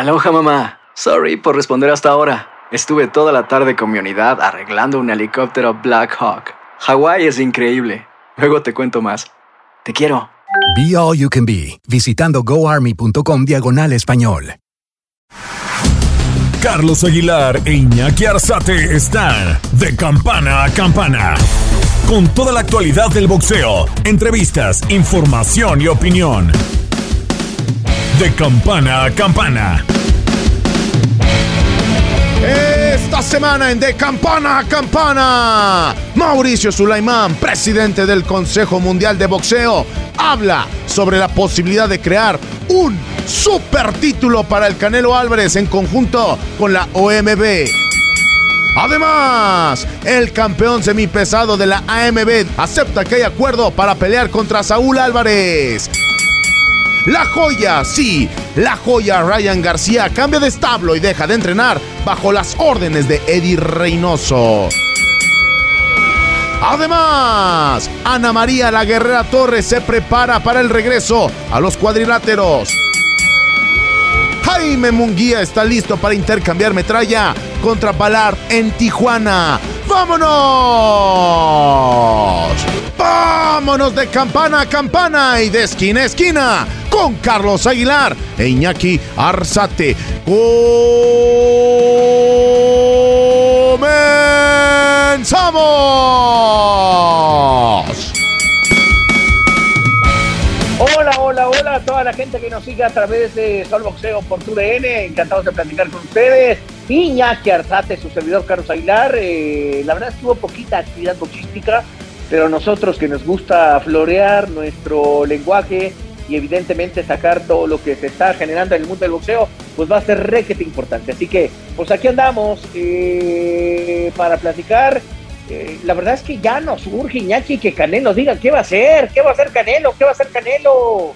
Aloha mamá. Sorry por responder hasta ahora. Estuve toda la tarde con mi unidad arreglando un helicóptero Black Hawk. Hawái es increíble. Luego te cuento más. Te quiero. Be All You Can Be, visitando goarmy.com diagonal español. Carlos Aguilar e Iñaki Arzate están de campana a campana. Con toda la actualidad del boxeo, entrevistas, información y opinión. De campana a campana. Esta semana en De Campana a Campana, Mauricio Sulaimán, presidente del Consejo Mundial de Boxeo, habla sobre la posibilidad de crear un super título para el Canelo Álvarez en conjunto con la OMB. Además, el campeón semipesado de la AMB acepta que hay acuerdo para pelear contra Saúl Álvarez. La joya, sí, la joya Ryan García cambia de establo y deja de entrenar bajo las órdenes de Eddie Reynoso. Además, Ana María la Guerrera Torres se prepara para el regreso a los cuadriláteros. Jaime Munguía está listo para intercambiar metralla contra Ballard en Tijuana. ¡Vámonos! ¡Vámonos de campana a campana y de esquina a esquina! Con Carlos Aguilar e Iñaki Arzate. ¡Comenzamos! Hola, hola, hola a toda la gente que nos sigue a través de Sol Boxeo por TUDN. Encantados de platicar con ustedes. Iñaki Arzate, su servidor Carlos Aguilar. Eh, la verdad estuvo poquita actividad boxística, pero nosotros que nos gusta florear nuestro lenguaje y evidentemente sacar todo lo que se está generando en el mundo del boxeo, pues va a ser requete importante. Así que, pues aquí andamos eh, para platicar. Eh, la verdad es que ya nos urge, Iñaki, que Canelo diga qué va a hacer, qué va a hacer Canelo, qué va a hacer Canelo.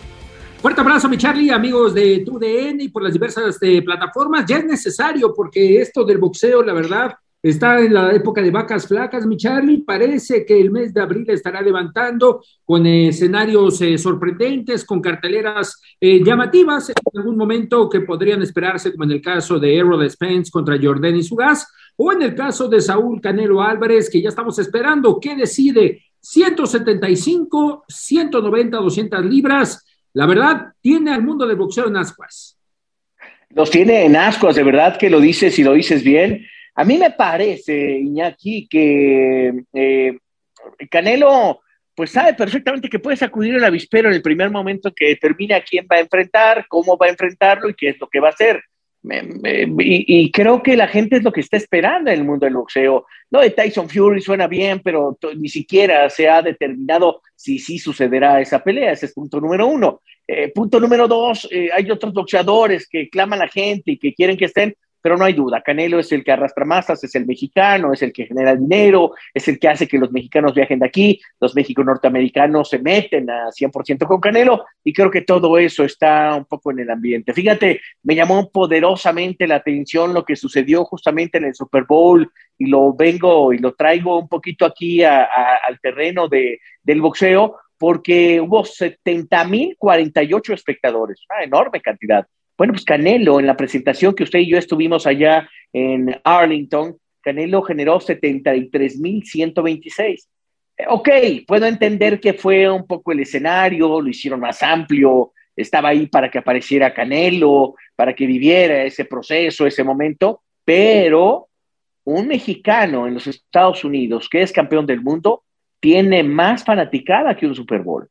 Fuerte abrazo, mi Charlie, amigos de TUDN y por las diversas eh, plataformas. Ya es necesario porque esto del boxeo, la verdad, Está en la época de vacas flacas, mi Charlie. Parece que el mes de abril estará levantando con escenarios eh, sorprendentes, con carteleras eh, llamativas en algún momento que podrían esperarse, como en el caso de Errol Spence contra Jordan y Sugas, o en el caso de Saúl Canelo Álvarez, que ya estamos esperando. ¿Qué decide? 175, 190, 200 libras. La verdad, tiene al mundo del boxeo en ascuas. Los tiene en ascuas, de verdad que lo dices y lo dices bien. A mí me parece, Iñaki, que eh, Canelo pues sabe perfectamente que puede sacudir el avispero en el primer momento que determina quién va a enfrentar, cómo va a enfrentarlo y qué es lo que va a hacer. y, creo que la gente es lo que está esperando en el mundo del boxeo. No de Tyson Fury suena bien, pero ni siquiera se ha determinado si sí sucederá esa pelea. Ese es punto número uno. Eh, punto número dos, eh, hay otros boxeadores que claman a la gente y que quieren que estén, pero no hay duda, Canelo es el que arrastra masas, es el mexicano, es el que genera dinero, es el que hace que los mexicanos viajen de aquí, los mexicanos norteamericanos se meten a 100% con Canelo y creo que todo eso está un poco en el ambiente. Fíjate, me llamó poderosamente la atención lo que sucedió justamente en el Super Bowl y lo vengo y lo traigo un poquito aquí al terreno de, del boxeo porque hubo 70.048 espectadores, una enorme cantidad. Bueno, pues Canelo, en la presentación que usted y yo estuvimos allá en Arlington, Canelo generó 73.126. Eh, ok, puedo entender que fue un poco el escenario, lo hicieron más amplio, estaba ahí para que apareciera Canelo, para que viviera ese proceso, ese momento, pero un mexicano en los Estados Unidos que es campeón del mundo tiene más fanaticada que un Super Bowl.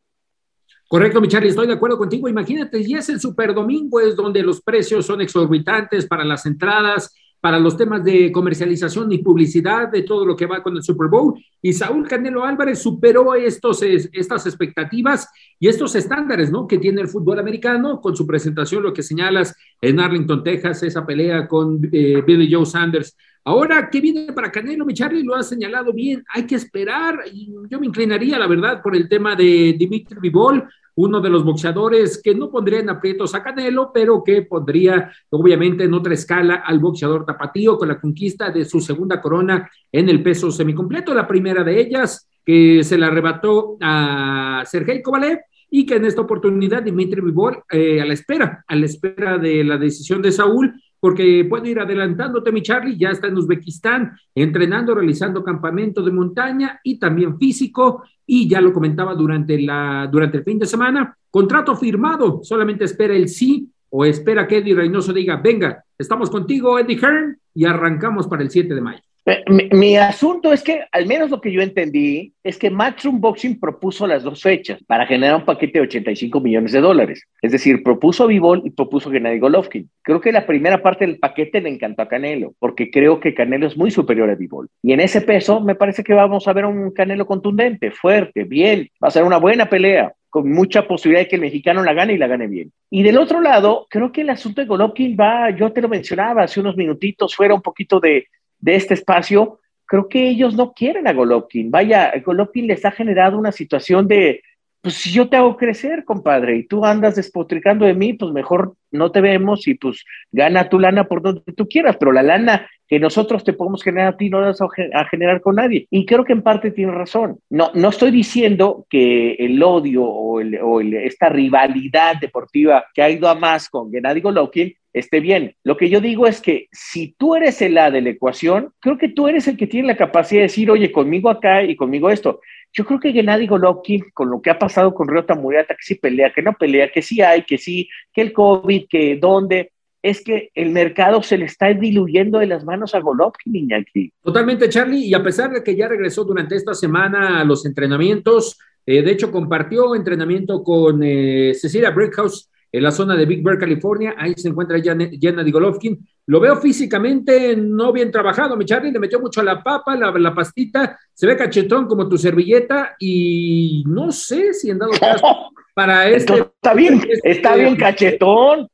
Correcto, mi Charlie, estoy de acuerdo contigo. Imagínate, y es el Super Domingo, es donde los precios son exorbitantes para las entradas, para los temas de comercialización y publicidad de todo lo que va con el Super Bowl. Y Saúl Canelo Álvarez superó estos, estas expectativas y estos estándares ¿no? que tiene el fútbol americano con su presentación, lo que señalas en Arlington, Texas, esa pelea con eh, Billy Joe Sanders. Ahora, ¿qué viene para Canelo? Mi Charlie lo ha señalado bien. Hay que esperar. Yo me inclinaría, la verdad, por el tema de Dimitri Vivol uno de los boxeadores que no pondría en aprietos a Canelo, pero que pondría obviamente en otra escala al boxeador tapatío con la conquista de su segunda corona en el peso semicompleto, la primera de ellas que se la arrebató a Sergei Kovalev y que en esta oportunidad Dimitri Vivol eh, a la espera, a la espera de la decisión de Saúl, porque puede ir adelantándote, mi Charlie, ya está en Uzbekistán entrenando, realizando campamento de montaña y también físico, y ya lo comentaba durante, la, durante el fin de semana, contrato firmado, solamente espera el sí o espera que Eddie Reynoso diga, venga, estamos contigo, Eddie Hearn, y arrancamos para el 7 de mayo. Eh, mi, asunto es que, al menos lo que yo entendí, es que Matchroom Boxing propuso las dos fechas para generar un paquete de 85 millones de dólares. Es decir, propuso a y propuso a Gennady Golovkin. Creo que la primera parte del paquete le encantó a Canelo, porque creo que Canelo es muy superior a Vivol. Y en ese peso me parece que vamos a ver un Canelo contundente, fuerte, bien. Va a ser una buena pelea con mucha posibilidad de que el mexicano la gane y la gane bien. Y del otro lado, creo que el asunto de Golovkin va, yo te lo mencionaba hace unos minutitos, fuera un poquito de, de este espacio, creo que ellos no quieren a Golovkin. Vaya, Golovkin les ha generado una situación de, pues si yo te hago crecer, compadre, y tú andas despotricando de mí, pues mejor no te vemos y pues gana tu lana por donde tú quieras, pero la lana que nosotros te podemos generar a ti no la vas a generar con nadie. Y creo que en parte tiene razón. No, no estoy diciendo que el odio o, esta rivalidad deportiva que ha ido a más con Gennady Golovkin esté bien. Lo que yo digo es que si tú eres el A de la ecuación, creo que tú eres el que tiene la capacidad de decir, oye, conmigo acá y conmigo esto. Yo creo que Gennady Golovkin, con lo que ha pasado con Ryota Murata, que sí pelea, que no pelea, que sí hay, que sí, que el COVID, que dónde, es que el mercado se le está diluyendo de las manos a Golovkin, Iñaki. Totalmente, Charlie, y a pesar de que ya regresó durante esta semana a los entrenamientos, eh, de hecho compartió entrenamiento con eh, Cecilia Brickhouse en la zona de Big Bear, California. Ahí se encuentra Jenna Golovkin. Lo veo físicamente no bien trabajado, mi Charlie. Le metió mucho a la papa, la, la, pastita. Se ve cachetón como tu servilleta. Y no sé si en dado caso para este. está bien, está este bien cachetón.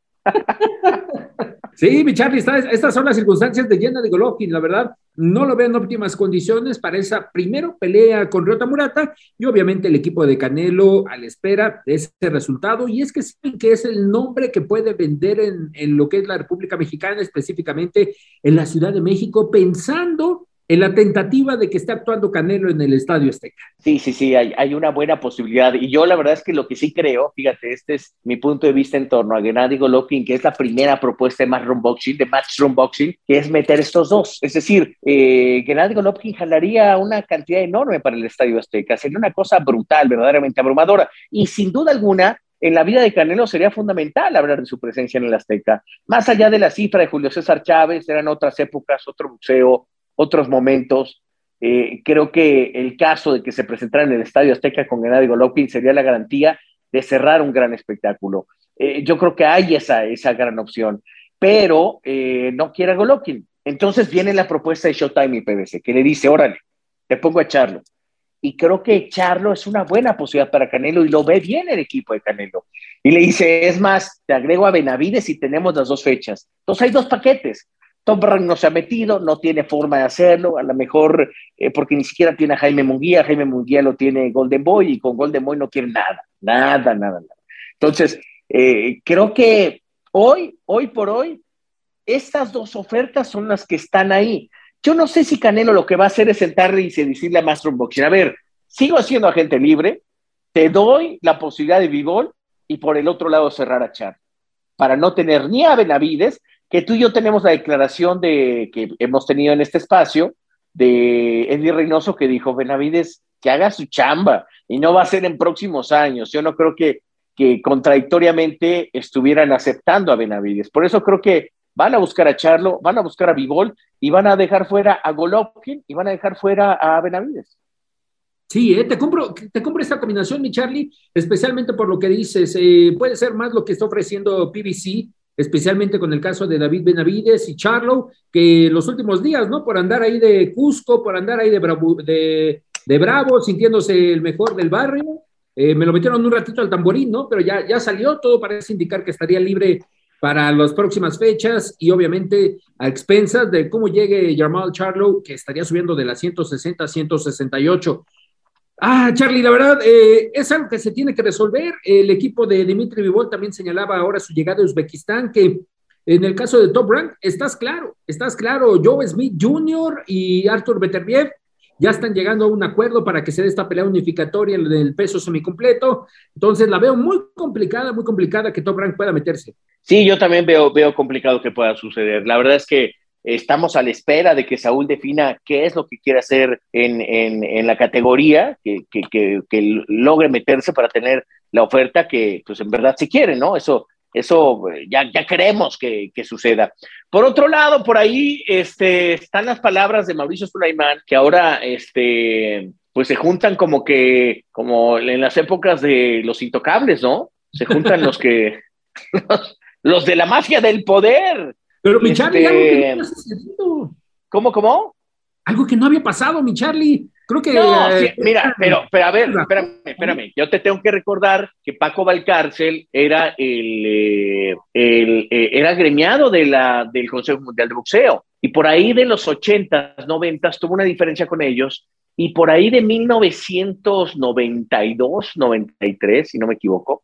Sí, mi Charlie, estas son las circunstancias de Jenna de Golovkin. La verdad, no lo veo en óptimas condiciones para esa primero pelea con Ryota Murata y obviamente el equipo de Canelo a la espera de ese resultado. Y es que saben que es el nombre que puede vender en, en lo que es la República Mexicana, específicamente en la Ciudad de México, pensando en la tentativa de que esté actuando Canelo en el Estadio Azteca. Sí, sí, sí, hay, una buena posibilidad. Y yo la verdad es que lo que sí creo, fíjate, este es mi punto de vista en torno a Gennady Golovkin, que es la primera propuesta de Matchroom Boxing, de Matchroom Boxing, que es meter estos dos. Es decir, eh, Gennady Golovkin jalaría una cantidad enorme para el Estadio Azteca. Sería una cosa brutal, verdaderamente abrumadora. Y sin duda alguna, en la vida de Canelo sería fundamental hablar de su presencia en el Azteca. Más allá de la cifra de Julio César Chávez, eran otras épocas, otro museo, otros momentos. Eh, creo que el caso de que se presentara en el Estadio Azteca con Gennady Golovkin sería la garantía de cerrar un gran espectáculo. Eh, yo creo que hay esa, esa gran opción, pero eh, no quiere Golovkin. Entonces viene la propuesta de Showtime y PBC, que le dice, órale, te pongo a echarlo. Y creo que echarlo es una buena posibilidad para Canelo y lo ve bien el equipo de Canelo. Y le dice, es más, te agrego a Benavides y tenemos las dos fechas. Entonces hay dos paquetes. Tom Brand no se ha metido, no tiene forma de hacerlo, a lo mejor eh, porque ni siquiera tiene a Jaime Munguía, Jaime Munguía lo tiene Golden Boy y con Golden Boy no quiere nada, nada, nada, nada. Entonces, eh, creo que hoy, hoy por hoy, estas dos ofertas son las que están ahí. Yo no sé si Canelo lo que va a hacer es sentarle y decirle a Master Boxing, a ver, sigo siendo agente libre, te doy la posibilidad de Vivol y por el otro lado cerrar a Char, para no tener ni a Benavides que tú y yo tenemos la declaración de que hemos tenido en este espacio de Eddie Reynoso que dijo Benavides que haga su chamba y no va a ser en próximos años. Yo no creo que, que contradictoriamente estuvieran aceptando a Benavides. Por eso creo que van a buscar a Charlo, van a buscar a Vivol y van a dejar fuera a Golovkin y van a dejar fuera a Benavides. Sí, eh, te, compro, te compro esta combinación, mi Charlie, especialmente por lo que dices. Eh, puede ser más lo que está ofreciendo PBC especialmente con el caso de David Benavides y Charlo, que los últimos días, ¿no? Por andar ahí de Cusco, por andar ahí de Bravo, de, Bravo sintiéndose el mejor del barrio, eh, me lo metieron un ratito al tamborín, ¿no? Pero ya, ya salió, todo parece indicar que estaría libre para las próximas fechas y obviamente a expensas de cómo llegue Jamal Charlo, que estaría subiendo de las 160 a 168. Ah, Charlie, la verdad, eh, es algo que se tiene que resolver. El equipo de Dimitri Vivol también señalaba ahora su llegada a Uzbekistán, que en el caso de Top Rank, estás claro, estás claro, Joe Smith Jr. y Arthur Beterbiev ya están llegando a un acuerdo para que se dé esta pelea unificatoria del peso semicompleto. Entonces la veo muy complicada, muy complicada que Top Rank pueda meterse. Sí, yo también veo, veo complicado que pueda suceder. La verdad es que estamos a la espera de que Saúl defina qué es lo que quiere hacer en, en, la categoría, que, que, que, logre meterse para tener la oferta que pues en verdad se quiere, ¿no? Eso, eso ya, ya queremos que, que, suceda. Por otro lado, por ahí este, están las palabras de Mauricio Sulaimán, que ahora este, pues se juntan como que, como en las épocas de los intocables, ¿no? Se juntan los que, los, de la mafia del poder. Pero mi Charlie, algo que no este, ¿Cómo, cómo? Algo que no había pasado, mi Charlie. Creo que. No, eh, mira, pero, pero a ver, espérame, espérame. Yo te tengo que recordar que Paco Valcárcel era el, eh, el eh, era gremiado de la, del Consejo Mundial de Boxeo. Y por ahí de los 80s, 90 tuvo una diferencia con ellos. Y por ahí de 1992, 93, si no me equivoco,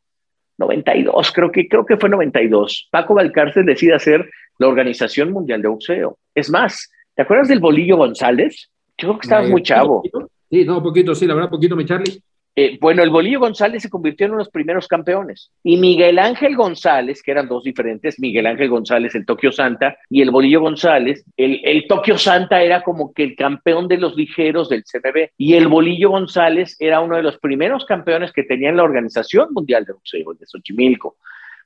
92, creo que, creo que fue 92, Paco Valcárcel decide hacer la Organización Mundial de Boxeo. Es más, ¿te acuerdas del Bolillo González? Yo creo que estabas muy chavo. Sí, no, poquito, sí, la verdad, poquito, mi Charlie. Eh, bueno, el Bolillo González se convirtió en uno de los primeros campeones. Y Miguel Ángel González, que eran dos diferentes, Miguel Ángel González, el Tokio Santa, y el Bolillo González, el, Tokio Santa era como que el campeón de los ligeros del CMB, y el Bolillo González era uno de los primeros campeones que tenía en la Organización Mundial de Boxeo, de Xochimilco.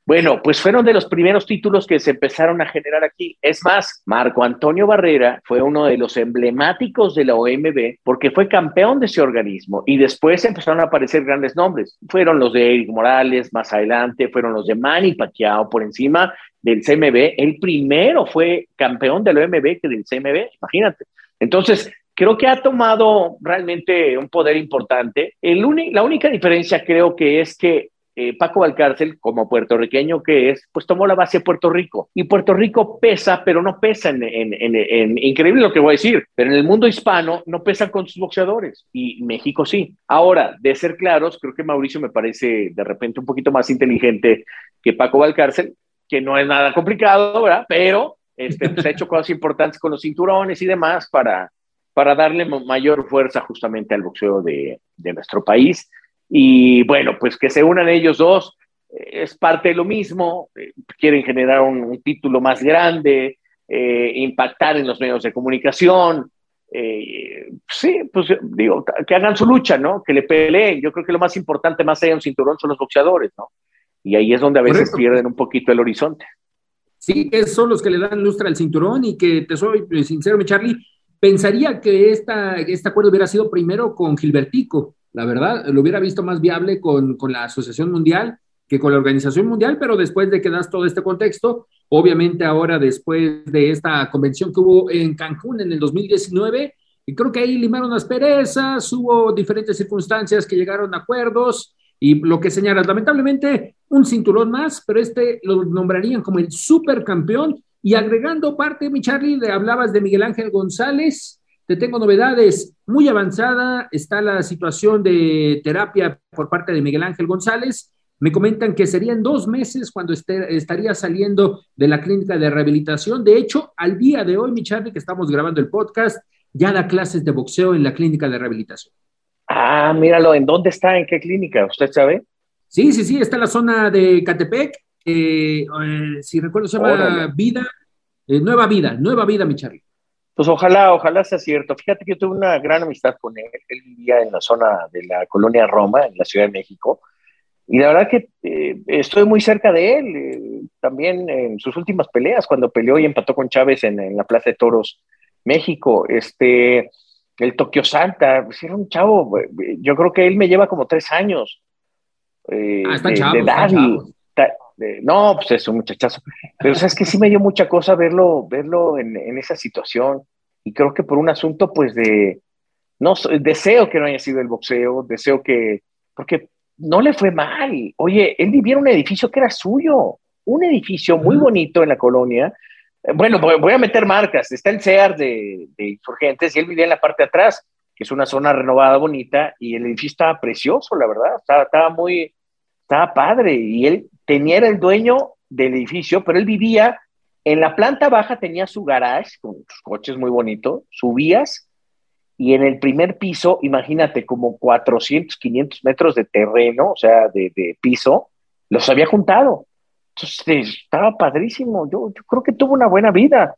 Bueno, pues fueron de los primeros títulos que se empezaron a generar aquí. Es más, Marco Antonio Barrera fue uno de los emblemáticos de la OMB porque fue campeón de ese organismo y después empezaron a aparecer grandes nombres. Fueron los de Eric Morales, más adelante fueron los de Manny Pacquiao por encima del CMB. El primero fue campeón de la OMB que del CMB, imagínate. Entonces, creo que ha tomado realmente un poder importante. La única diferencia creo que es que eh, Paco Valcárcel, como puertorriqueño que es, pues tomó la base de Puerto Rico. Y Puerto Rico pesa, pero no pesa en, en, increíble lo que voy a decir, pero en el mundo hispano no pesan con sus boxeadores y México sí. Ahora, de ser claros, creo que Mauricio me parece de repente un poquito más inteligente que Paco Valcárcel, que no es nada complicado, ¿verdad? Pero este, pues, ha hecho cosas importantes con los cinturones y demás para, para darle mayor fuerza justamente al boxeo de, de nuestro país. Y bueno, pues que se unan ellos dos eh, es parte de lo mismo, eh, quieren generar un, título más grande, eh, impactar en los medios de comunicación. sí, pues digo, que hagan su lucha, ¿no? Que le peleen. Yo creo que lo más importante, más allá de un cinturón, son los boxeadores, ¿no? Y ahí es donde a veces pierden un poquito el horizonte. Sí, que son los que le dan lustre al cinturón y que te soy sincero, mi Charlie, pensaría que esta, este acuerdo hubiera sido primero con Gilbertico, la verdad, lo hubiera visto más viable con, la Asociación Mundial que con la Organización Mundial, pero después de que das todo este contexto, obviamente ahora después de esta convención que hubo en Cancún en el 2019, y creo que ahí limaron las perezas, hubo diferentes circunstancias que llegaron a acuerdos, y lo que señalas, lamentablemente, un cinturón más, pero este lo nombrarían como el supercampeón, y agregando parte, mi Charlie, le hablabas de Miguel Ángel González, te tengo novedades. Muy avanzada está la situación de terapia por parte de Miguel Ángel González. Me comentan que serían dos meses cuando estaría saliendo de la clínica de rehabilitación. De hecho, al día de hoy, mi Charlie, que estamos grabando el podcast, ya da clases de boxeo en la clínica de rehabilitación. Ah, míralo, ¿en dónde está? ¿En qué clínica? ¿Usted sabe? Sí, sí, sí, está en la zona de Catepec. Eh, si recuerdo, se llama Vida, eh, Nueva Vida, Nueva Vida, mi Charlie. Pues ojalá, ojalá sea cierto. Fíjate que yo tuve una gran amistad con él. Él vivía en la zona de la colonia Roma, en la Ciudad de México. Y la verdad que eh, estoy muy cerca de él. Eh, también en sus últimas peleas, cuando peleó y empató con Chávez en, la Plaza de Toros, México. Este, el Tokio Santa, pues era un chavo. Eh, yo creo que él me lleva como tres años. ah, está chavo, no, pues es un muchachazo. Pero es que sí me dio mucha cosa verlo, verlo en, en, esa situación. Y creo que por un asunto, pues, de. No, deseo que no haya sido el boxeo, deseo que. Porque no le fue mal. Oye, él vivía en un edificio que era suyo, un edificio muy bonito en la colonia. Bueno, voy a meter marcas. Está el CEAR de, de Insurgentes y él vivía en la parte de atrás, que es una zona renovada, bonita, y el edificio estaba precioso, la verdad. Estaba, estaba muy. Estaba padre. Y él tenía el dueño del edificio, pero él vivía en la planta baja, tenía su garage con sus coches muy bonitos, subías y en el primer piso, imagínate, como 400, 500 metros de terreno, o sea, de, piso, los había juntado. Entonces, estaba padrísimo. Yo, yo creo que tuvo una buena vida.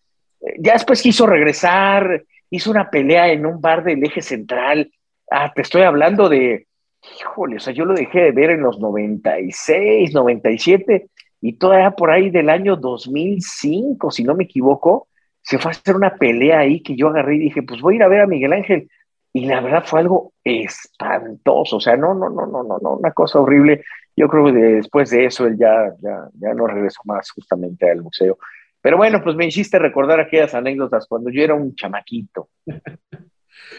Ya después quiso regresar, hizo una pelea en un bar del eje central. Ah, te estoy hablando de, híjole, o sea, yo lo dejé de ver en los 96, 97 y todavía por ahí del año 2005, si no me equivoco, se fue a hacer una pelea ahí que yo agarré y dije, pues voy a ir a ver a Miguel Ángel. Y la verdad fue algo espantoso, o sea, no, no, no, no, no, no, una cosa horrible. Yo creo que después de eso él ya, ya, ya no regresó más justamente al museo. Pero bueno, pues me hiciste recordar aquellas anécdotas cuando yo era un chamaquito.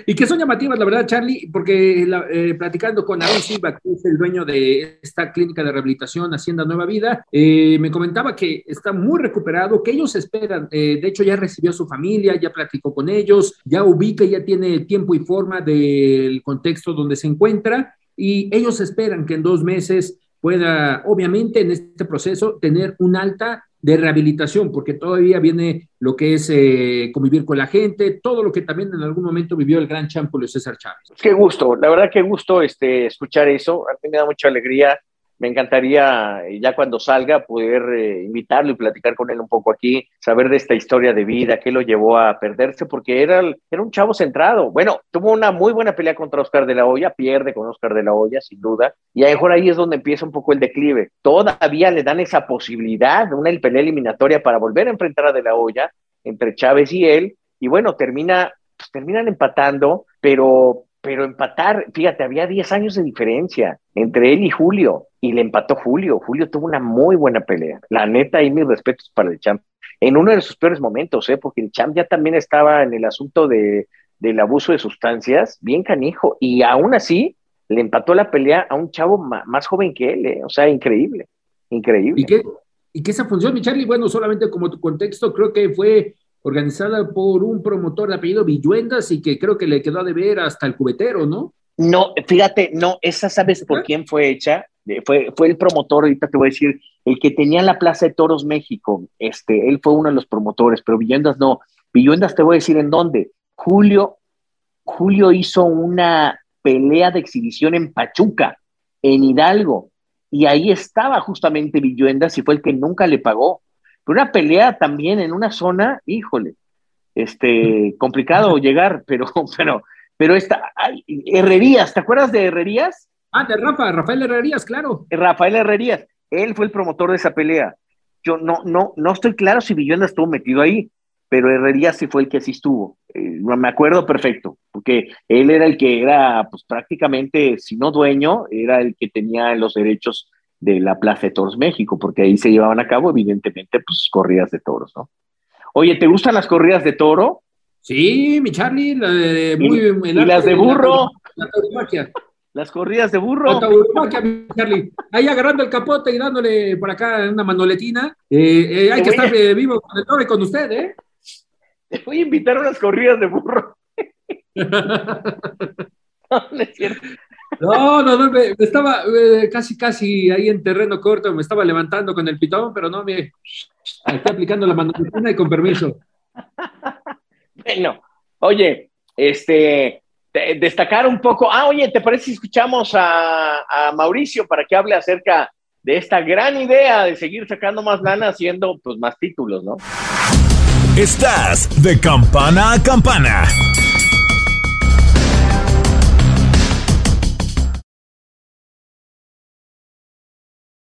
Y que son llamativas, la verdad, Charlie, porque eh, platicando con Aaron Silva, que es el dueño de esta clínica de rehabilitación Hacienda Nueva Vida, eh, me comentaba que está muy recuperado, que ellos esperan, eh, de hecho ya recibió a su familia, ya platicó con ellos, ya ubica, ya tiene tiempo y forma del contexto donde se encuentra y ellos esperan que en dos meses pueda, obviamente, en este proceso tener un alta de rehabilitación, porque todavía viene lo que es eh, convivir con la gente, todo lo que también en algún momento vivió el gran champo César Chávez. Qué gusto, la verdad qué gusto este, escuchar eso, a mí me da mucha alegría me encantaría eh, ya cuando salga poder eh, invitarlo y platicar con él un poco aquí, saber de esta historia de vida, qué lo llevó a perderse, porque era, era un chavo centrado. Bueno, tuvo una muy buena pelea contra Oscar de la Hoya, pierde con Oscar de la Hoya, sin duda, y a lo mejor ahí es donde empieza un poco el declive. Todavía le dan esa posibilidad, una pelea eliminatoria para volver a enfrentar a de la Hoya entre Chávez y él, y bueno, termina, pues, terminan empatando, pero pero empatar, fíjate, había 10 años de diferencia entre él y Julio, y le empató Julio. Julio tuvo una muy buena pelea. La neta, ahí mis respetos para el champ. En uno de sus peores momentos, ¿eh? porque el champ ya también estaba en el asunto de, del abuso de sustancias, bien canijo, y aún así le empató la pelea a un chavo más, joven que él, ¿eh? o sea, increíble, increíble. ¿Y qué, ¿Y qué esa función, mi Charlie? Bueno, solamente como tu contexto, creo que fue organizada por un promotor de apellido Villuendas y que creo que le quedó a deber hasta el cubetero, ¿no? No, fíjate, no, esa sabes por quién fue hecha. Fue, fue el promotor, ahorita te voy a decir, el que tenía la Plaza de Toros México. Este, él fue uno de los promotores, pero Villuendas no. Villuendas te voy a decir en dónde. Julio, Julio hizo una pelea de exhibición en Pachuca, en Hidalgo, y ahí estaba justamente Villuendas y fue el que nunca le pagó. Pero una pelea también en una zona, híjole, este, complicado llegar, pero, pero, pero esta, Herrerías, ¿te acuerdas de Herrerías? Ah, de Rafa, Rafael Herrerías, claro. Rafael Herrerías, él fue el promotor de esa pelea. Yo no, no, no estoy claro si Villona estuvo metido ahí, pero Herrerías sí fue el que sí estuvo. Eh, me acuerdo perfecto, porque él era el que era, pues prácticamente, si no dueño, era el que tenía los derechos de la Plaza de Toros México, porque ahí se llevaban a cabo, evidentemente, pues corridas de toros, ¿no? Oye, ¿te gustan las corridas de toro? Sí, mi Charlie, la de, muy, y, las de burro. las corridas de burro. mi Charlie. Ahí agarrando el capote y dándole por acá una manoletina. Eh, eh, hay que estar vivo con el toro y con usted, ¿eh? Te voy a invitar a unas corridas de burro. no, es cierto. No, no, no, me, estaba casi, casi ahí en terreno corto, me estaba levantando con el pitón, pero no, me estoy aplicando la mano y con permiso. Bueno, oye, este, destacar un poco. Ah, oye, ¿te parece si escuchamos a, a, Mauricio para que hable acerca de esta gran idea de seguir sacando más lana haciendo pues más títulos, ¿no? Estás de campana a campana.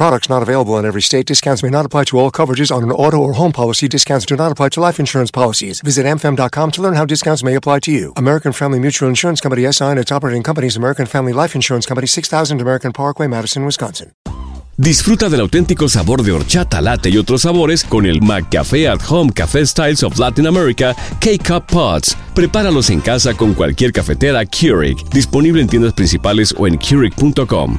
Products not available in every state. Discounts may not apply to all coverages on an auto or home policy. Discounts do not apply to life insurance policies. Visit amfam.com to learn how discounts may apply to you. American Family Mutual Insurance Company SI and its operating companies American Family Life Insurance Company 6000 American Parkway, Madison, Wisconsin. Disfruta del auténtico sabor de horchata, latte y otros sabores con el McCafé at Home Café Styles of Latin America K-Cup Pots. Prepáralos en casa con cualquier cafetera Keurig, disponible en tiendas principales o en Keurig.com.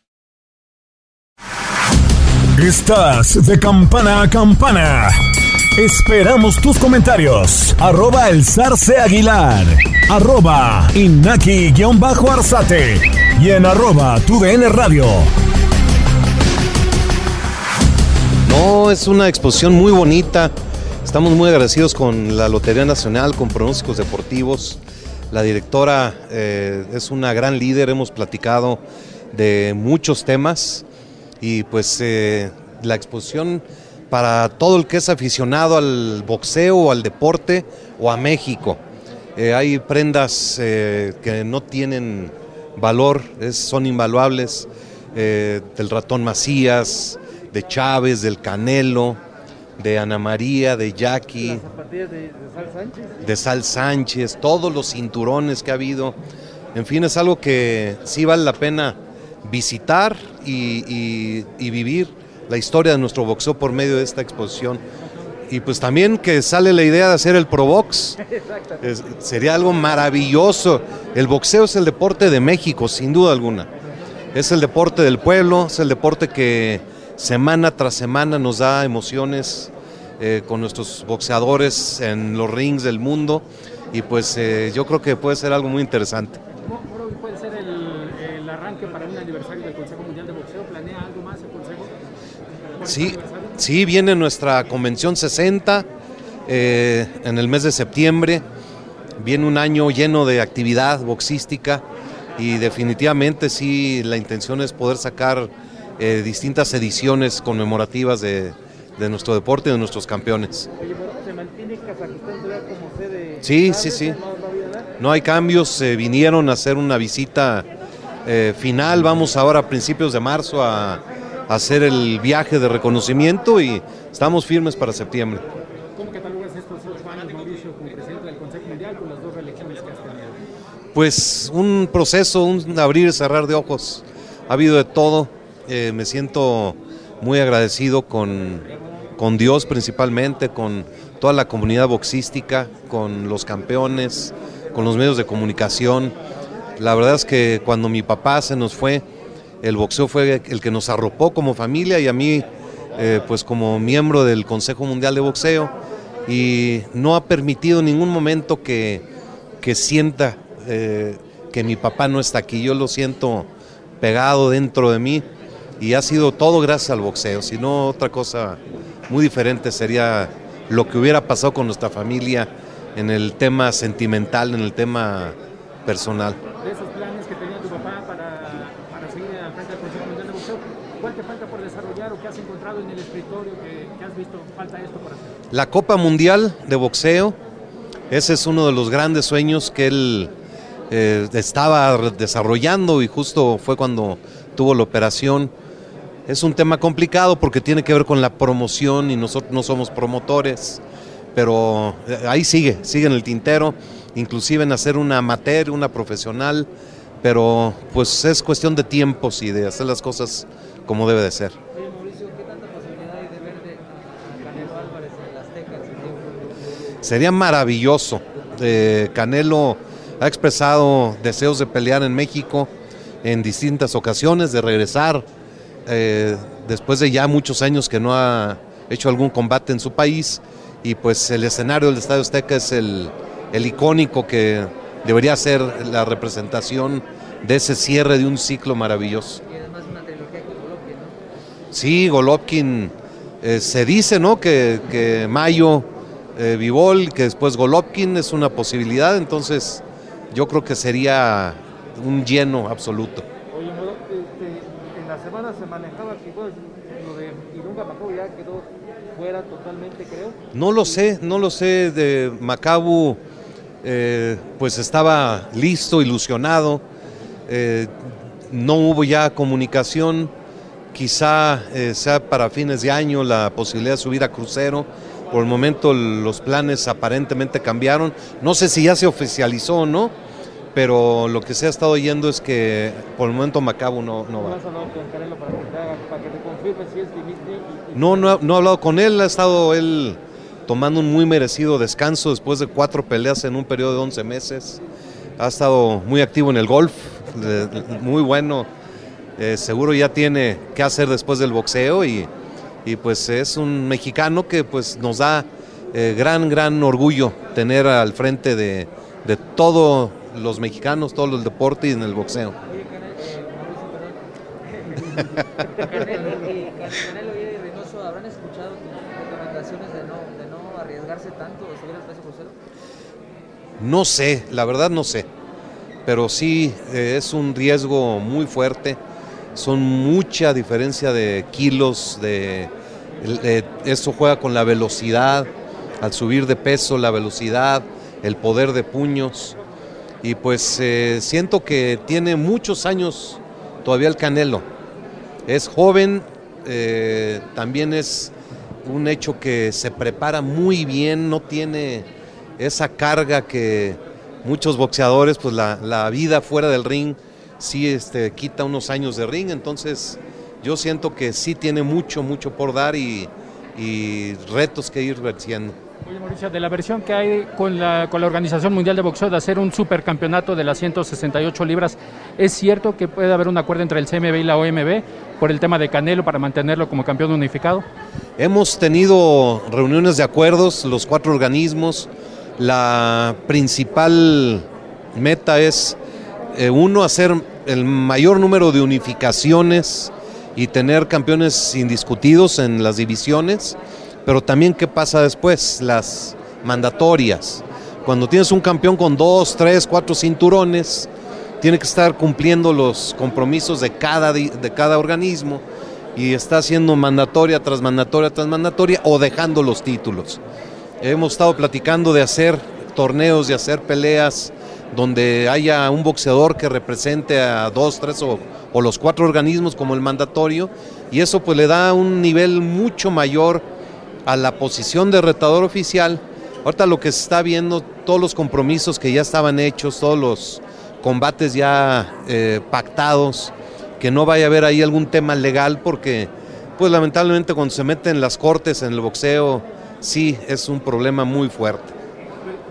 Estás de campana a campana. Esperamos tus comentarios. Arroba el zarce aguilar. Arroba inaki-arzate. Y en arroba tu radio. No, es una exposición muy bonita. Estamos muy agradecidos con la Lotería Nacional, con pronósticos deportivos. La directora eh, es una gran líder, hemos platicado de muchos temas y pues eh, la exposición para todo el que es aficionado al boxeo o al deporte o a México. Eh, hay prendas eh, que no tienen valor, es, son invaluables, eh, del ratón Macías, de Chávez, del Canelo, de Ana María, de Jackie, de, de Sal Sánchez. de Sal Sánchez, todos los cinturones que ha habido. En fin, es algo que sí vale la pena visitar y, y- y vivir la historia de nuestro boxeo por medio de esta exposición. Y pues también que sale la idea de hacer el Pro Box. Es- sería algo maravilloso. El boxeo es el deporte de México, sin duda alguna. Es el deporte del pueblo, es el deporte que semana tras semana nos da emociones eh, con nuestros boxeadores en los rings del mundo. Y pues eh, yo creo que puede ser algo muy interesante. Moro, hoy puede ser el, el arranque para un aniversario del Consejo Mundial de Boxeo. ¿Planea algo más el Consejo? ¿Por este Sí, sí, viene nuestra convención 60 eh, en el mes de septiembre. Viene un año lleno de actividad boxística y definitivamente sí, la intención es poder sacar eh, distintas ediciones conmemorativas de, de nuestro deporte y de nuestros campeones. ¿se mantiene Kazajistán todavía como sede? Sí, sí, sí. ¿No- hay cambios, eh, vinieron a hacer una visita eh, final, vamos ahora a principios de marzo a hacer el viaje de reconocimiento y estamos firmes para septiembre. ¿Cómo catalogas estos ocho años, Mauricio, como presidente del Consejo Mundial con las dos reelecciones que has tenido? Pues un proceso, un abrir y cerrar de ojos. Ha habido de todo. Eh, me siento muy agradecido con, con Dios principalmente, con toda la comunidad boxística, con los campeones, con los medios de comunicación. La verdad es que cuando mi papá se nos fue, el boxeo fue el que nos arropó como familia y a mí, eh, pues como miembro del Consejo Mundial de Boxeo, y no ha permitido en ningún momento que, que sienta eh, que mi papá no está aquí. Yo lo siento pegado dentro de mí y ha sido todo gracias al boxeo. Si no, otra cosa muy diferente sería lo que hubiera pasado con nuestra familia en el tema sentimental, en el tema personal. De esos planes que tenía tu papá para, para seguir al frente del Consejo Mundial de Boxeo, ¿cuál te falta por desarrollar o qué has encontrado en el escritorio que, que has La Copa Mundial de Boxeo, ese es uno de los grandes sueños que él eh, estaba desarrollando y justo fue cuando tuvo la operación. Es un tema complicado porque tiene que ver con la promoción y nosotros no somos promotores, pero eh, ahí sigue, sigue en el tintero, inclusive en hacer una amateur, una profesional, pero pues es cuestión de tiempos y de hacer las cosas como debe de ser. Oye, Mauricio, ¿qué tanta posibilidad hay de verte a Canelo Álvarez en las Azteca? sin tiempo? Sería maravilloso. Eh, Canelo ha expresado deseos de pelear en México en distintas ocasiones, de regresar eh, después de ya muchos años que no ha hecho algún combate en su país. Y pues el escenario del Estadio Azteca es el, el icónico que debería ser la representación de ese cierre de un ciclo maravilloso. Y además una trilogía que Sí, Golovkin, eh, se dice, ¿no? Que, que Mayo, eh, Vivol, que después Golovkin es una posibilidad, entonces yo creo que sería un lleno absoluto. Oye, Moro, este, en la semana se manejaba que lo de Ilunga Macabu ya quedó fuera totalmente, creo. No lo sé, no lo sé. De Macabu, eh, pues estaba listo, ilusionado. Eh, no hubo ya comunicación. Quizá eh, sea para fines de año la posibilidad de subir a crucero. Por el momento los planes aparentemente cambiaron. No sé si ya se oficializó o no, pero lo que se ha estado oyendo es que por el momento Macabu no, no va. ¿No No, no, he hablado con él, ha estado él tomando un muy merecido descanso después de cuatro peleas en un periodo de 11 meses. Ha estado muy activo en el golf, muy bueno. Eh, seguro ya tiene qué hacer después del boxeo y, y pues es un mexicano que pues nos da eh, gran, gran orgullo tener al frente de, de todos los mexicanos, todo el deporte y en el boxeo. No. No sé, la verdad no sé, pero sí eh, es un riesgo muy fuerte, son mucha diferencia de kilos, de, eso juega con la velocidad, al subir de peso, la velocidad, el poder de puños, y pues eh, siento que tiene muchos años todavía el Canelo, es joven, eh, también es un hecho que se prepara muy bien, no tiene esa carga que muchos boxeadores, pues la, la vida fuera del ring sí este, quita unos años de ring, entonces yo siento que sí tiene mucho, mucho por dar y, y retos que ir venciendo. Oye, Mauricio, de la versión que hay con la, con la Organización Mundial de Boxeo de hacer un supercampeonato de las 168 libras, ¿es cierto que puede haber un acuerdo entre el CMB y la OMB por el tema de Canelo para mantenerlo como campeón unificado? Hemos tenido reuniones de acuerdos, los cuatro organismos. La principal meta es, eh, uno, hacer el mayor número de unificaciones y tener campeones indiscutidos en las divisiones, pero también qué pasa después, las mandatorias. Cuando tienes un campeón con dos, tres, cuatro cinturones, tiene que estar cumpliendo los compromisos de cada, de cada organismo y está haciendo mandatoria tras mandatoria tras mandatoria o dejando los títulos. Hemos estado platicando de hacer torneos, de hacer peleas donde haya un boxeador que represente a dos, tres o, los cuatro organismos como el mandatorio y eso pues le da un nivel mucho mayor a la posición de retador oficial. Ahorita lo que se está viendo, todos los compromisos que ya estaban hechos, todos los combates ya eh, pactados, que no vaya a haber ahí algún tema legal porque pues lamentablemente cuando se meten las cortes en el boxeo sí es un problema muy fuerte.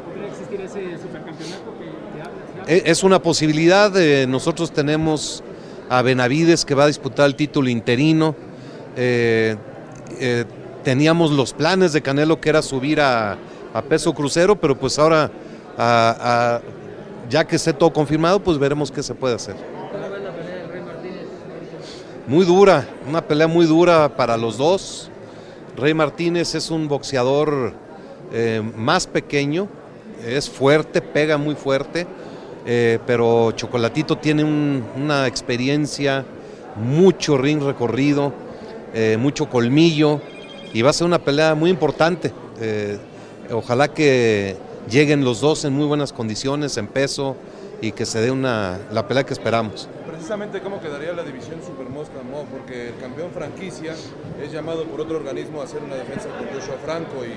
¿Podría existir ese supercampeonato que, hablas? E- Es una posibilidad, eh, nosotros tenemos a Benavides que va a disputar el título interino, eh, eh, teníamos los planes de Canelo que era subir a, a peso crucero, pero pues ahora ya que esté todo confirmado, pues veremos qué se puede hacer. Muy dura, una pelea muy dura para los dos. Rey Martínez es un boxeador más pequeño, es fuerte, pega muy fuerte, eh, pero Chocolatito tiene un- una experiencia, mucho ring recorrido, eh, mucho colmillo y va a ser una pelea muy importante. Eh, ojalá que lleguen los dos en muy buenas condiciones, en peso y que se dé una, la pelea que esperamos. Precisamente cómo quedaría la división Super Mosca Mo, porque el campeón franquicia es llamado por otro organismo a hacer una defensa con Joshua Franco y,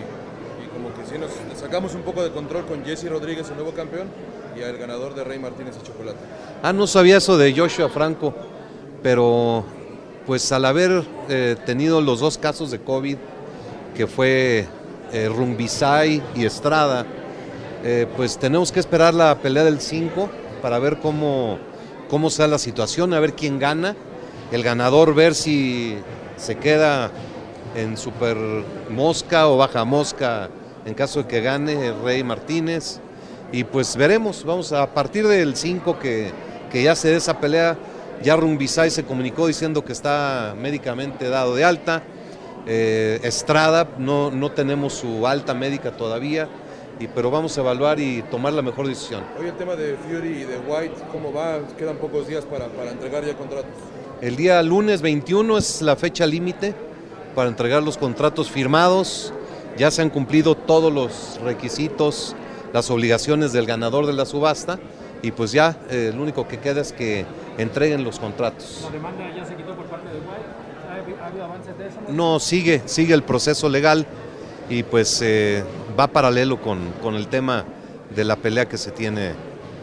y como que si nos sacamos un poco de control con Jesse Rodríguez, el nuevo campeón, y el ganador de Rey Martínez y Chocolate. Ah, no sabía eso de Joshua Franco, pero pues al haber eh, tenido los dos casos de COVID, que fue eh, Rumbisay y Estrada, eh, pues tenemos que esperar la pelea del 5 para ver cómo, cómo sea la situación, a ver quién gana. El ganador ver si se queda en super mosca o baja mosca en caso de que gane Rey Martínez. Y pues veremos, vamos a partir del 5 que, que ya se dé esa pelea, Ya Rumbisay se comunicó diciendo que está médicamente dado de alta. Eh, Estrada, no, no tenemos su alta médica todavía, y, pero vamos a evaluar y tomar la mejor decisión. Hoy el tema de Fury y de White, ¿cómo va? Quedan pocos días para, para entregar ya contratos. El día lunes 21 es la fecha límite para entregar los contratos firmados. Ya se han cumplido todos los requisitos, las obligaciones del ganador de la subasta y pues ya eh, lo único que queda es que entreguen los contratos. ¿La demanda ya se quitó por parte de White? ¿Ha habido avances de eso? No, sigue, sigue el proceso legal y pues eh, va paralelo con, con, el tema de la pelea que se tiene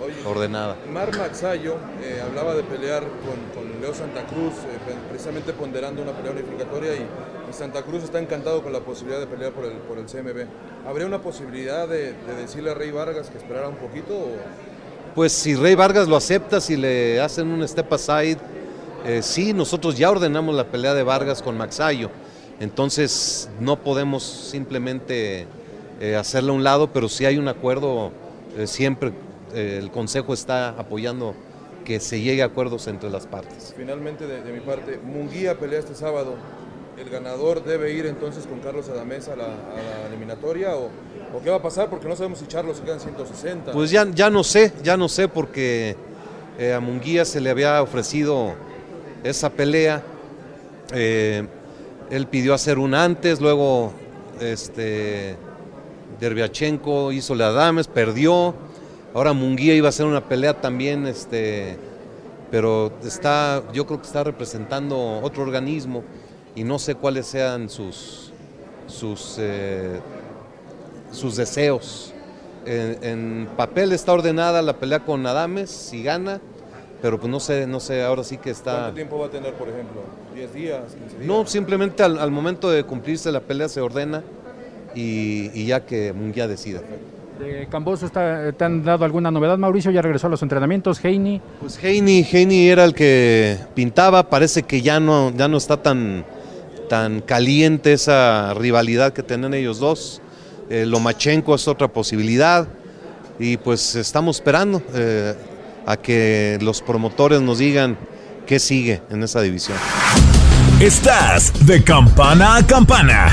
Oye, ordenada. Mar Maxayo eh, hablaba de pelear con, con Leo Santa Cruz, eh, precisamente ponderando una pelea unificatoria y, y, Santa Cruz está encantado con la posibilidad de pelear por el, por el CMB. ¿Habría una posibilidad de, de decirle a Rey Vargas que esperara un poquito? O... Pues si Rey Vargas lo acepta, si le hacen un step aside, eh, sí, nosotros ya ordenamos la pelea de Vargas con Maxayo. Entonces no podemos simplemente eh, hacerle a un lado, pero si hay un acuerdo, eh, siempre eh, el Consejo está apoyando que se llegue a acuerdos entre las partes. Finalmente, de, de, mi parte, Munguía pelea este sábado. ¿El ganador debe ir entonces con Carlos Adamés a la, eliminatoria o, qué va a pasar? Porque no sabemos si Charlos se quedan 160. Pues ya, ya no sé, ya no sé porque a Munguía se le había ofrecido esa pelea él pidió hacer una antes, luego este, Derbiachenko hizo la Adames, perdió. Ahora Munguía iba a hacer una pelea también, este, pero está, yo creo que está representando otro organismo y no sé cuáles sean sus, sus, eh, sus deseos. En, en, papel está ordenada la pelea con Adames, si gana, pero pues no sé, no sé, ahora sí que está... ¿Cuánto tiempo va a tener, por ejemplo? ¿10 días, 15 días? No, simplemente al, al momento de cumplirse la pelea se ordena y, y ya que Munguía decida. ¿De Camboso está, te han dado alguna novedad, Mauricio? ¿Ya regresó a los entrenamientos? ¿Heini? Pues Heini, Heini era el que pintaba, parece que ya no, ya no está tan, tan caliente esa rivalidad que tienen ellos dos. Eh, Lomachenko es otra posibilidad y pues estamos esperando. Eh, a que los promotores nos digan qué sigue en esa división. Estás de campana a campana.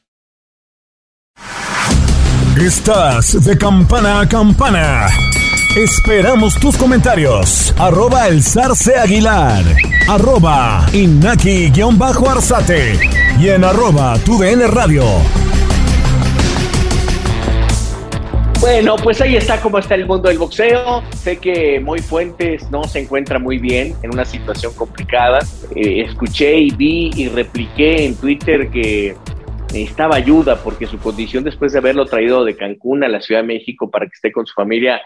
Estás de campana a campana. Esperamos tus comentarios. Arroba el zarce aguilar. Arroba inaki-arzate. Y en arroba tu radio. Bueno, pues ahí está cómo está el mundo del boxeo. Sé que Muy Fuentes no se encuentra muy bien, en una situación complicada. Eh, escuché y vi y repliqué en Twitter que necesitaba ayuda porque su condición después de haberlo traído de Cancún a la Ciudad de México para que esté con su familia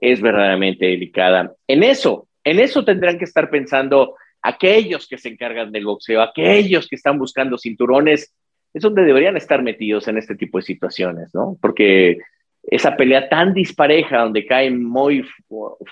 es verdaderamente delicada. En eso, en eso tendrán que estar pensando aquellos que se encargan del boxeo, aquellos que están buscando cinturones, es donde deberían estar metidos en este tipo de situaciones, ¿no? Porque esa pelea tan dispareja donde caen muy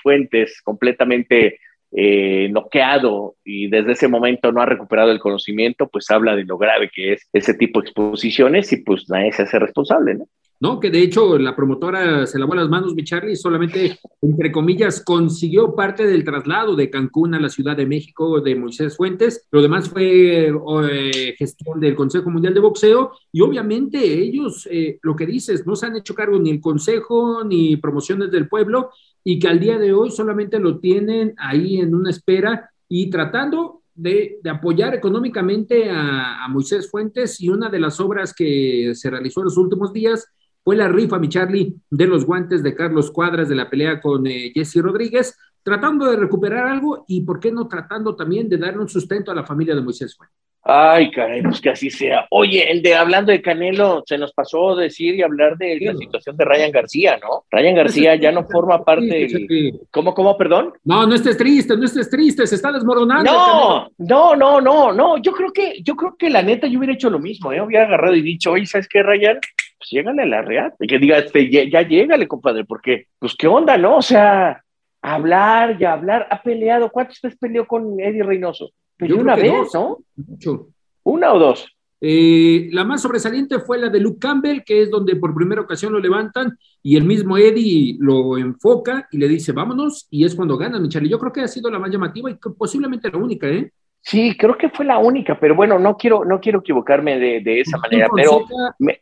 fuentes completamente eh, noqueado y desde ese momento no ha recuperado el conocimiento, pues habla de lo grave que es ese tipo de exposiciones y pues nadie se hace responsable, ¿no? No, que de hecho la promotora se lavó las manos, mi Charlie, solamente, entre comillas, consiguió parte del traslado de Cancún a la Ciudad de México de Moisés Fuentes. Lo demás fue eh, gestión del Consejo Mundial de Boxeo. Y obviamente ellos, eh, lo que dices, no se han hecho cargo ni el Consejo ni promociones del pueblo y que al día de hoy solamente lo tienen ahí en una espera y tratando de, apoyar económicamente a, a Moisés Fuentes. Y una de las obras que se realizó en los últimos días fue la rifa, mi Charlie, de los guantes de Carlos Cuadras de la pelea con eh, Jesse Rodríguez, tratando de recuperar algo y, ¿por qué no tratando también de darle un sustento a la familia de Moisés Fuentes? Ay, caray, pues que así sea. Oye, el de hablando de Canelo, se nos pasó decir y hablar de la situación de Ryan García, ¿no? Ryan García ya no forma parte del... ¿Cómo, cómo, perdón? No, no estés triste, no estés triste, se está desmoronando. No, no, no, no, no. Yo creo que, yo creo que la neta yo hubiera hecho lo mismo, ¿eh? Hubiera agarrado y dicho, oye, ¿sabes qué, Ryan? pues llégale a la Real. Y que diga, este, ya, ya llégale, compadre, porque, pues, ¿qué onda, no? O sea, hablar y hablar. Ha peleado. ¿Cuántas veces peleó con Eddie Reynoso? Una vez, ¿no? ¿Una o dos? Eh, la más sobresaliente fue la de Luke Campbell, que es donde por primera ocasión lo levantan y el mismo Eddie lo enfoca y le dice, vámonos, y es cuando gana, Michelle. Yo creo que ha sido la más llamativa y posiblemente la única, ¿eh? Sí, creo que fue la única, pero bueno, no quiero, no quiero equivocarme de, esa manera. pero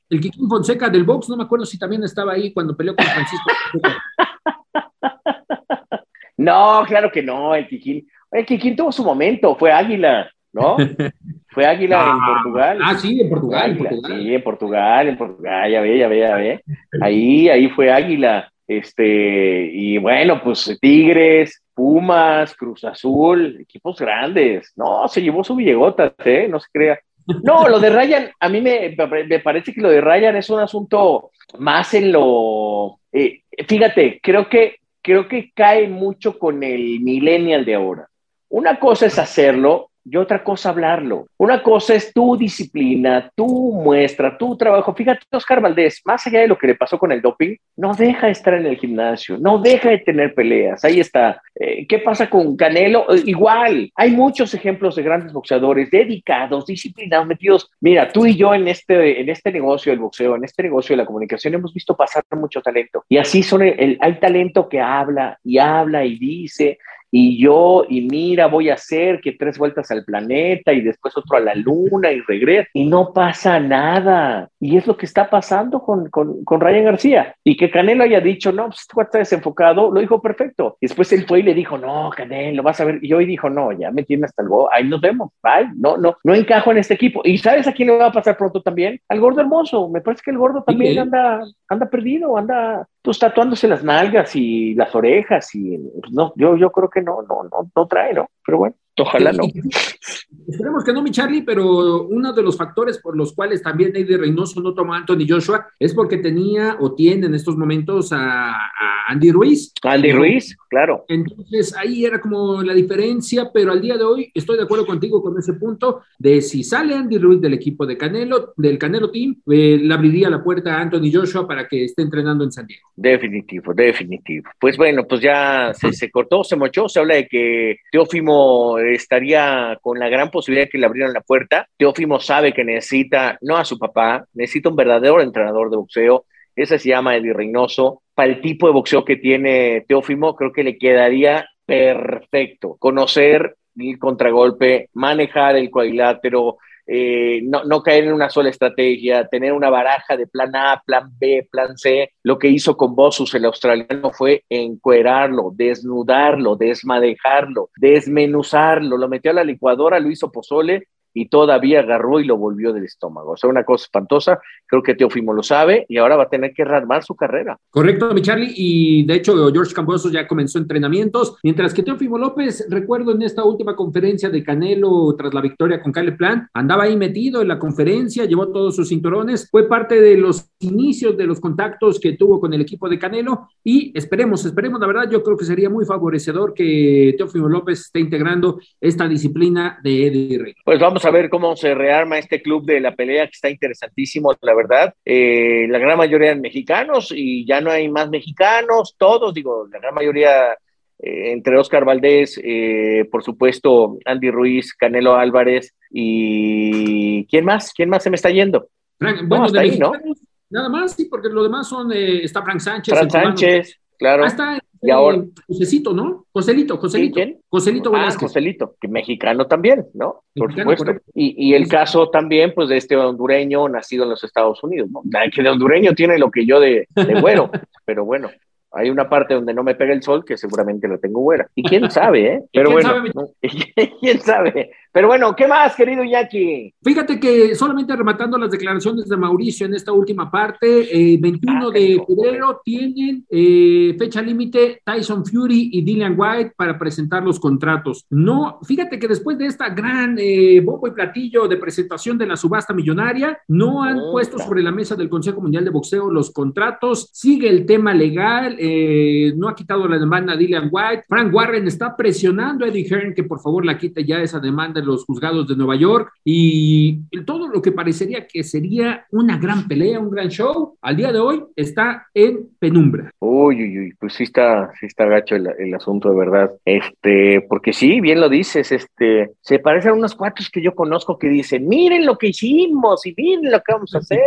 El Kikín Fonseca del box, no me acuerdo si también estaba ahí cuando peleó con Francisco. no, claro que no, el Kikín. El Kikín tuvo su momento, fue Águila, ¿no? Fue Águila en ah, Portugal. Ah, sí, en Portugal, Sí, en Portugal, en Portugal, ya ve, ya ve, ya ve. Ahí, ahí fue Águila. Este, y bueno, pues Tigres, Pumas, Cruz Azul, equipos grandes. No, se llevó su Villegotas, ¿eh? No se crea. No, lo de Ryan, a mí me, me parece que lo de Ryan es un asunto más en lo. Eh, fíjate, creo que, creo que cae mucho con el millennial de ahora. Una cosa es hacerlo y otra cosa hablarlo. Una cosa es tu disciplina, tu muestra, tu trabajo. Fíjate, Oscar Valdés, más allá de lo que le pasó con el doping, no deja de estar en el gimnasio, no deja de tener peleas. Ahí está. Eh, ¿Qué pasa con Canelo? Eh, igual, hay muchos ejemplos de grandes boxeadores dedicados, disciplinados, metidos. Mira, tú y yo en este, en este negocio del boxeo, en este negocio de la comunicación, hemos visto pasar mucho talento. Y así son hay talento que habla y habla y dice y yo, y mira, voy a hacer que tres vueltas al planeta y después otro a la luna y regresa, y no pasa nada. Y es lo que está pasando con, con, con Ryan García. Y que Canelo haya dicho, no, pues tú está desenfocado, lo dijo perfecto. Y después él fue y le dijo, no, Canelo, vas a ver. Y hoy dijo, no, ya me tiene hasta el go, ahí nos vemos, bye, no, no, no encajo en este equipo. ¿Y sabes a quién le va a pasar pronto también? Al gordo hermoso. Me parece que el gordo también anda, anda perdido, anda pues, tatuándose las nalgas y las orejas y pues, no, yo, yo creo que no, no, no, no trae, ¿no? Pero bueno. Ojalá no. Esperemos que no, mi Charlie, pero uno de los factores por los cuales también Eddie Reynoso no tomó a Anthony Joshua es porque tenía o tiene en estos momentos a, Andy Ruiz. Andy Ruiz, claro. Entonces ahí era como la diferencia, pero al día de hoy estoy de acuerdo contigo con ese punto de si sale Andy Ruiz del equipo de Canelo, del Canelo Team, eh, le abriría la puerta a Anthony Joshua para que esté entrenando en San Diego. Definitivo, definitivo. Pues bueno, pues ya se, se cortó, se mochó, se habla de que Teófimo estaría con la gran posibilidad de que le abrieran la puerta. Teófimo sabe que necesita, no a su papá, necesita un verdadero entrenador de boxeo ese se llama Eddie Reynoso. Para el tipo de boxeo que tiene Teófimo, creo que le quedaría perfecto. Conocer el contragolpe, manejar el cuadrilátero, eh, no, no, caer en una sola estrategia, tener una baraja de plan A, plan B, plan C. Lo que hizo con Bossus el australiano fue encuerarlo, desnudarlo, desmadejarlo, desmenuzarlo, lo metió a la licuadora, lo hizo pozole y todavía agarró y lo volvió del estómago. O sea, una cosa espantosa. Creo que Teofimo lo sabe y ahora va a tener que rearmar su carrera. Correcto, mi Charlie. Y de hecho, George Cambosos ya comenzó entrenamientos, mientras que Teofimo López, recuerdo en esta última conferencia de Canelo tras la victoria con Kyle Plan, andaba ahí metido en la conferencia, llevó todos sus cinturones, fue parte de los inicios de los contactos que tuvo con el equipo de Canelo y esperemos, esperemos, la verdad, yo creo que sería muy favorecedor que Teofimo López esté integrando esta disciplina de Eddie Rey. Pues vamos a ver cómo se rearma este club de la pelea que está interesantísimo, la verdad. Eh, la gran mayoría de mexicanos y ya no hay más mexicanos, todos, digo, la gran mayoría eh, entre Oscar Valdés, eh, por supuesto, Andy Ruiz, Canelo Álvarez y ¿quién más? ¿Quién más se me está yendo? Frank, bueno, hasta ahí, ¿no? Nada más, sí, porque lo demás son, está Frank Sánchez. Frank Sánchez, claro. Ah, está y ahora, Josécito, ¿no? Joselito, Joselito. ¿Quién? Joselito ah, Joselito, que mexicano también, ¿no? Por supuesto. Y, y, el caso también, pues, de este hondureño nacido en los Estados Unidos, ¿no? Que de hondureño tiene lo que yo de, de güero, pero bueno. Hay una parte donde no me pega el sol que seguramente la tengo güera. Y quién sabe, ¿eh? Pero bueno, quién sabe. Pero bueno, ¿qué más, querido Jackie? Fíjate que solamente rematando las declaraciones de Mauricio en esta última parte, eh, 21 de febrero tienen eh, fecha límite Tyson Fury y Dillian White para presentar los contratos. No, fíjate que después de esta gran eh, bombo y platillo de presentación de la subasta millonaria, no han puesto sobre la mesa del Consejo Mundial de Boxeo los contratos. Sigue el tema legal, eh, no ha quitado la demanda a Dillian White. Frank Warren está presionando a Eddie Hearn que por favor la quite ya esa demanda los juzgados de Nueva York y todo lo que parecería que sería una gran pelea, un gran show, al día de hoy está en penumbra. Uy, uy, uy, pues sí está, sí está gacho el, asunto de verdad. Este, porque sí, bien lo dices, este, se parecen a unos cuatro que yo conozco que dicen, miren lo que hicimos y miren lo que vamos a hacer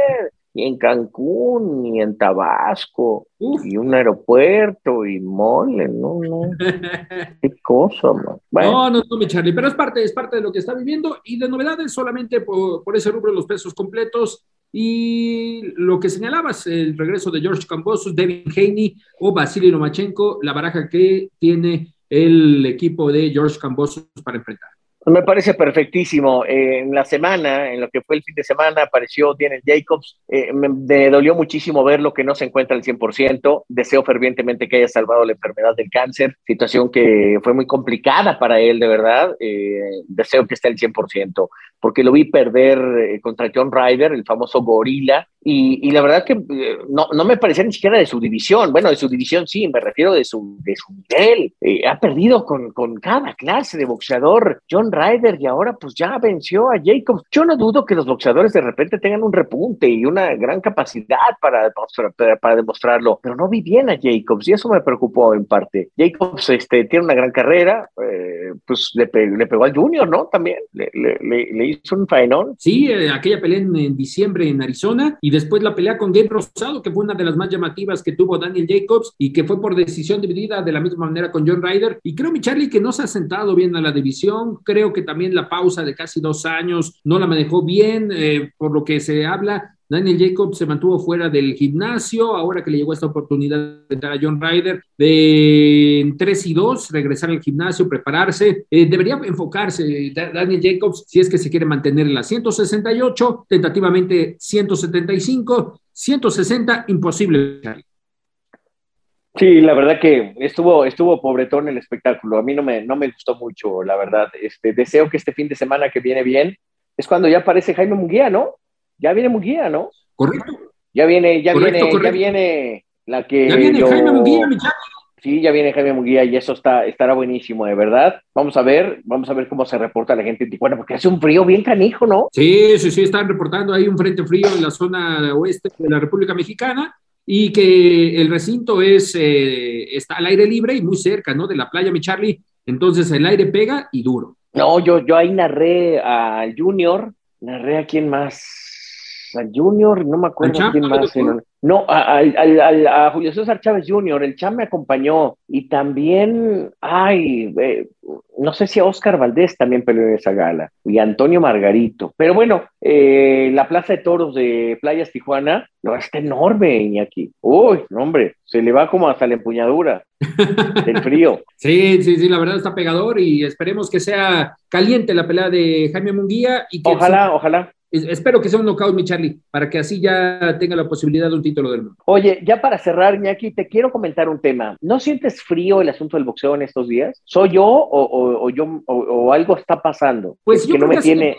y en Cancún, y en Tabasco, y un aeropuerto, y mole, no, no. Qué cosa, man. No, no, no, mi Charlie, pero es parte, es parte de lo que está viviendo, y de novedades solamente por, por ese rubro los pesos completos, y lo que señalabas, el regreso de George Cambosos, Devin Haney o Vasily Lomachenko, la baraja que tiene el equipo de George Cambosos para enfrentar. Me parece perfectísimo. Eh, en la semana, en lo que fue el fin de semana, apareció Daniel Jacobs. Eh, me, dolió muchísimo verlo que no se encuentra al 100%. Deseo fervientemente que haya salvado la enfermedad del cáncer, situación que fue muy complicada para él, de verdad. Eh, deseo que esté al 100%, porque lo vi perder contra John Ryder, el famoso gorila, y, la verdad que eh, no, no, me parecía ni siquiera de su división. Bueno, de su división sí, me refiero de su, de su nivel. Eh, ha perdido con, con, cada clase de boxeador. John Ryder y ahora pues ya venció a Jacobs. Yo no dudo que los boxeadores de repente tengan un repunte y una gran capacidad para, para, para demostrarlo, pero no vi bien a Jacobs y eso me preocupó en parte. Jacobs este, tiene una gran carrera, eh, pues le, le, pegó al Junior, ¿no? También le, hizo un faenón. Sí, aquella pelea en, en diciembre en Arizona y después la pelea con Gabe Rosado, que fue una de las más llamativas que tuvo Daniel Jacobs y que fue por decisión dividida de la misma manera con John Ryder. Y creo, mi Charlie, que no se ha sentado bien a la división. Creo que también la pausa de casi dos años no la manejó bien, eh, por lo que se habla Daniel Jacobs se mantuvo fuera del gimnasio, ahora que le llegó esta oportunidad de entrar a John Ryder, de 3 y 2, regresar al gimnasio, prepararse. Eh, debería enfocarse Daniel Jacobs si es que se quiere mantener en la 168, tentativamente 175, 160, imposible. Sí, la verdad que estuvo, estuvo pobretón el espectáculo. A mí no me, no me gustó mucho, la verdad. Este, deseo que este fin de semana que viene bien es cuando ya aparece Jaime Munguía, ¿no? ya viene Munguía, ¿no? Correcto. Ya viene, ya viene, ya viene la que. Ya viene Jaime Munguía, mi Sí, ya viene Jaime Munguía y eso está, estará buenísimo, de verdad. Vamos a ver, vamos a ver cómo se reporta la gente en Tijuana, porque hace un frío bien canijo, ¿no? Sí, sí, sí, están reportando ahí un frente frío en la zona oeste de la República Mexicana y que el recinto es, eh, está al aire libre y muy cerca, ¿no? De la playa, mi Charlie. Entonces el aire pega y duro. No, yo, yo ahí narré al Junior, narré a quién más a Junior, no me acuerdo ¿Al quién más. No, a, al- a Julio César Chávez Jr., el Cham me acompañó. Y también, ay, eh, no sé si a Oscar Valdés también peleó en esa gala. Y a Antonio Margarito. Pero bueno, eh, la Plaza de Toros de Playas Tijuana, no, está enorme, Iñaki. Uy, no, hombre, se le va como hasta la empuñadura del frío. Sí, sí, sí, la verdad está pegador y esperemos que sea caliente la pelea de Jaime Munguía y que Ojalá, ojalá. Es- Espero que sea un knockout, mi Charlie, para que así ya tenga la posibilidad de un título del mundo. Oye, ya para cerrar, Iñaki, te quiero comentar un tema. ¿No sientes frío el asunto del boxeo en estos días? ¿Soy yo o, o- o yo o, o algo está pasando? Pues yo que no me que tiene.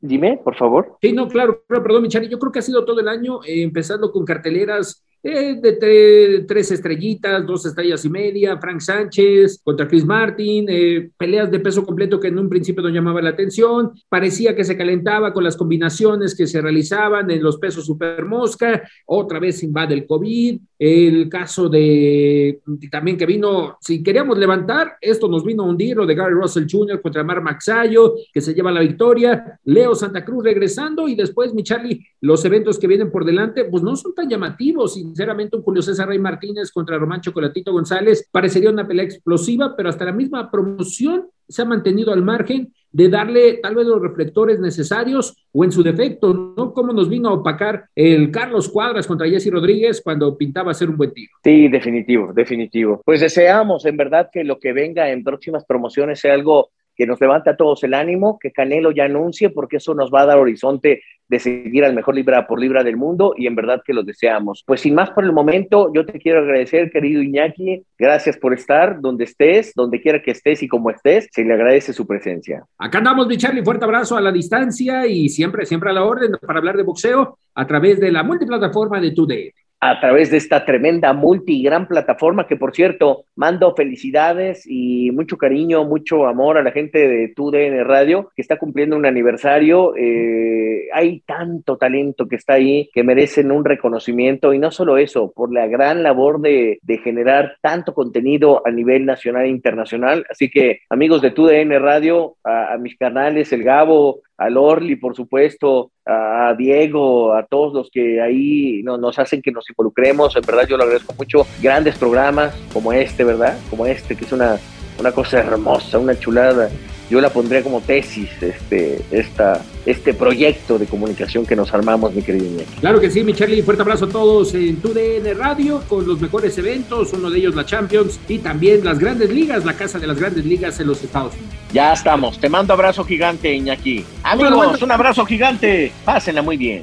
Dime, por favor. Sí, no, claro, pero, perdón, mi Charlie, yo creo que ha sido todo el año, eh, empezando con carteleras eh, de tre- tres estrellitas, dos estrellas y media, Frank Sánchez contra Chris Martin, eh, peleas de peso completo que en un principio no llamaba la atención, parecía que se calentaba con las combinaciones que se realizaban en los pesos super mosca, otra vez invade el COVID, el caso de también que vino, si queríamos levantar, esto nos vino a hundir, lo de Gary Russell Jr. contra Mar Maxayo, que se lleva la victoria, Leo Santa Cruz regresando y después, mi Charlie, los eventos que vienen por delante, pues no son tan llamativos, sinceramente, un Julio César Rey Martínez contra Román Chocolatito González parecería una pelea explosiva, pero hasta la misma promoción se ha mantenido al margen de darle tal vez los reflectores necesarios o en su defecto, ¿no? Como nos vino a opacar el Carlos Cuadras contra Jesse Rodríguez cuando pintaba ser un buen tiro. Sí, definitivo, definitivo. Pues deseamos en verdad que lo que venga en próximas promociones sea algo que nos levante a todos el ánimo, que Canelo ya anuncie, porque eso nos va a dar horizonte de seguir al mejor libra por libra del mundo y en verdad que lo deseamos. Pues sin más por el momento, yo te quiero agradecer, querido Iñaki, gracias por estar donde estés, donde quiera que estés y como estés, se le agradece su presencia. Acá andamos, mi Charlie, fuerte abrazo a la distancia y siempre, siempre a la orden para hablar de boxeo a través de la multiplataforma de Today. A través de esta tremenda multi gran plataforma que por cierto mando felicidades y mucho cariño, mucho amor a la gente de TUDN Radio que está cumpliendo un aniversario. Eh, hay tanto talento que está ahí que merecen un reconocimiento y no solo eso, por la gran labor de, de generar tanto contenido a nivel nacional e internacional. Así que amigos de TUDN Radio, a mis canales, el Gabo, al Orly, por supuesto, a Diego, a todos los que ahí no, nos hacen que nos involucremos. En verdad, yo lo agradezco mucho. Grandes programas como este, ¿verdad? Como este, que es una, una cosa hermosa, una chulada. Yo la pondría como tesis, este, esta, este proyecto de comunicación que nos armamos, mi querido Iñaki. Claro que sí, mi Charlie, fuerte abrazo a todos en TUDN Radio con los mejores eventos, uno de ellos la Champions y también las grandes ligas, la casa de las grandes ligas en los Estados Unidos. Ya estamos. Te mando abrazo gigante, Iñaki. Amigos, un abrazo gigante. Pásenla muy bien.